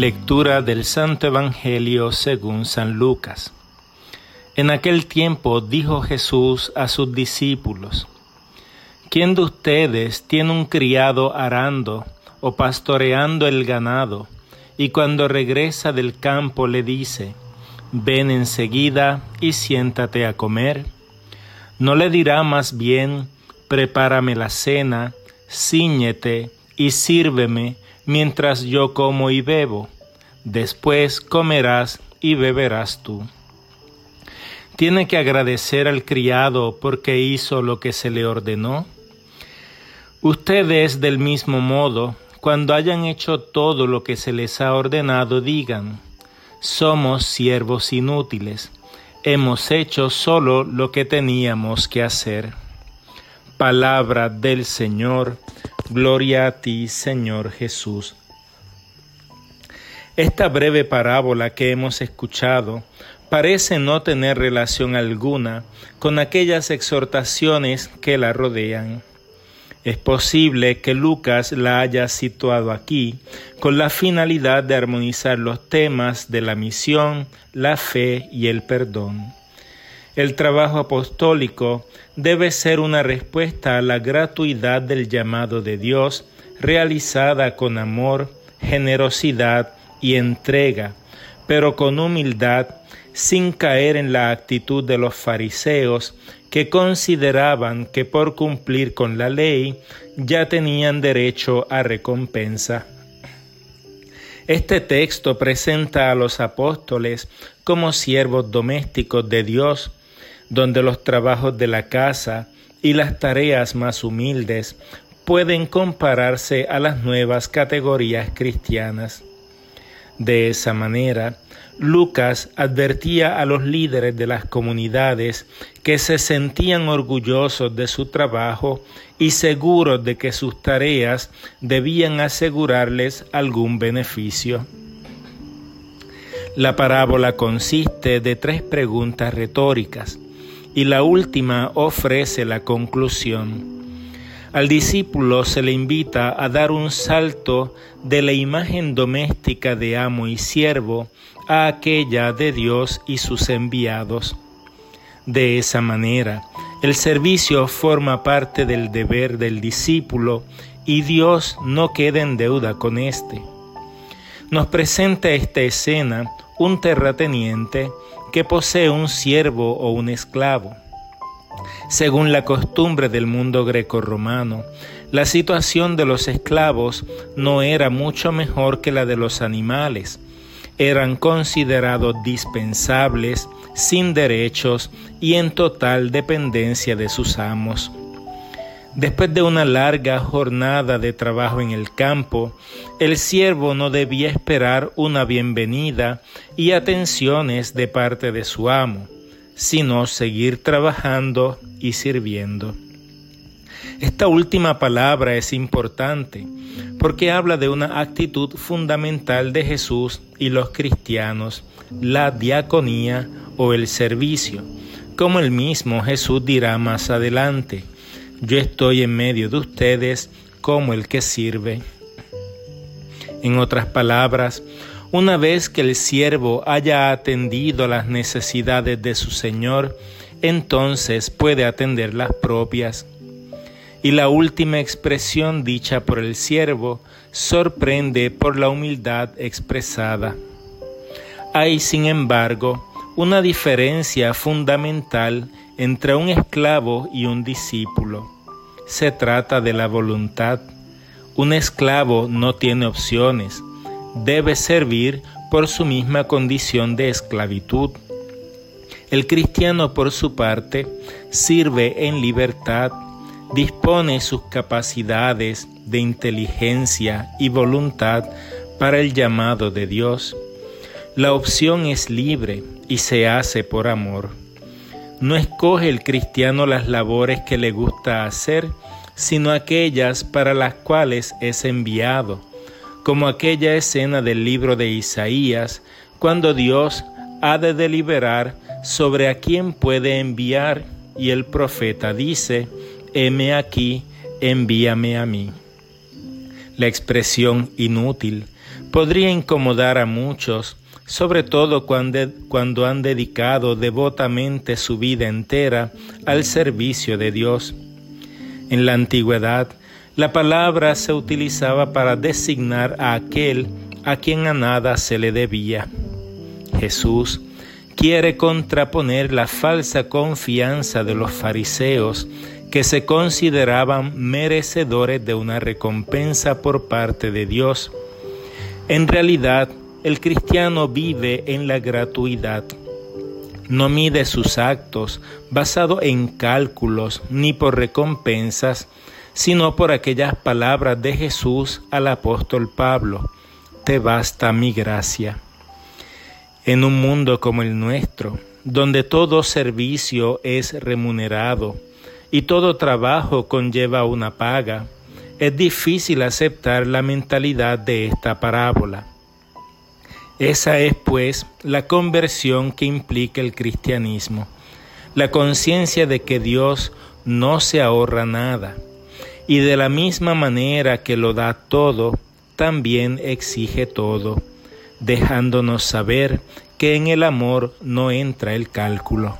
Lectura del Santo Evangelio según San Lucas. En aquel tiempo dijo Jesús a sus discípulos, ¿quién de ustedes tiene un criado arando o pastoreando el ganado, y cuando regresa del campo le dice, ven enseguida y siéntate a comer? ¿No le dirá más bien, prepárame la cena, ciñete y sírveme, mientras yo como y bebo, después comerás y beberás tú. ¿Tiene que agradecer al criado porque hizo lo que se le ordenó? Ustedes del mismo modo, cuando hayan hecho todo lo que se les ha ordenado, digan, somos siervos inútiles, hemos hecho solo lo que teníamos que hacer. Palabra del Señor, Gloria a ti, Señor Jesús. Esta breve parábola que hemos escuchado parece no tener relación alguna con aquellas exhortaciones que la rodean. Es posible que Lucas la haya situado aquí con la finalidad de armonizar los temas de la misión, la fe y el perdón. El trabajo apostólico debe ser una respuesta a la gratuidad del llamado de Dios realizada con amor, generosidad y entrega, pero con humildad, sin caer en la actitud de los fariseos que consideraban que por cumplir con la ley ya tenían derecho a recompensa. Este texto presenta a los apóstoles como siervos domésticos de Dios, donde los trabajos de la casa y las tareas más humildes pueden compararse a las nuevas categorías cristianas. De esa manera, Lucas advertía a los líderes de las comunidades que se sentían orgullosos de su trabajo y seguros de que sus tareas debían asegurarles algún beneficio. La parábola consiste de tres preguntas retóricas y la última ofrece la conclusión. Al discípulo se le invita a dar un salto de la imagen doméstica de amo y siervo a aquella de Dios y sus enviados. De esa manera, el servicio forma parte del deber del discípulo y Dios no queda en deuda con éste. Nos presenta esta escena un terrateniente que posee un siervo o un esclavo. Según la costumbre del mundo greco-romano, la situación de los esclavos no era mucho mejor que la de los animales. Eran considerados dispensables, sin derechos y en total dependencia de sus amos. Después de una larga jornada de trabajo en el campo, el siervo no debía esperar una bienvenida y atenciones de parte de su amo, sino seguir trabajando y sirviendo. Esta última palabra es importante porque habla de una actitud fundamental de Jesús y los cristianos, la diaconía o el servicio, como el mismo Jesús dirá más adelante yo estoy en medio de ustedes como el que sirve. En otras palabras, una vez que el siervo haya atendido las necesidades de su Señor, entonces puede atender las propias. Y la última expresión dicha por el siervo sorprende por la humildad expresada. Hay, sin embargo, una diferencia fundamental entre un esclavo y un discípulo. Se trata de la voluntad. Un esclavo no tiene opciones, debe servir por su misma condición de esclavitud. El cristiano, por su parte, sirve en libertad, dispone sus capacidades de inteligencia y voluntad para el llamado de Dios. La opción es libre y se hace por amor. No escoge el cristiano las labores que le gusta hacer, sino aquellas para las cuales es enviado, como aquella escena del libro de Isaías, cuando Dios ha de deliberar sobre a quién puede enviar y el profeta dice, heme aquí, envíame a mí. La expresión inútil podría incomodar a muchos, sobre todo cuando, han dedicado devotamente su vida entera al servicio de Dios. En la antigüedad, la palabra se utilizaba para designar a aquel a quien a nada se le debía. Jesús quiere contraponer la falsa confianza de los fariseos que se consideraban merecedores de una recompensa por parte de Dios. En realidad, el cristiano vive en la gratuidad. No mide sus actos basado en cálculos ni por recompensas, sino por aquellas palabras de Jesús al apóstol Pablo. Te basta mi gracia. En un mundo como el nuestro, donde todo servicio es remunerado y todo trabajo conlleva una paga, es difícil aceptar la mentalidad de esta parábola. Esa es, pues, la conversión que implica el cristianismo, la conciencia de que Dios no se ahorra nada, y de la misma manera que lo da todo, también exige todo dejándonos saber que en el amor no entra el cálculo.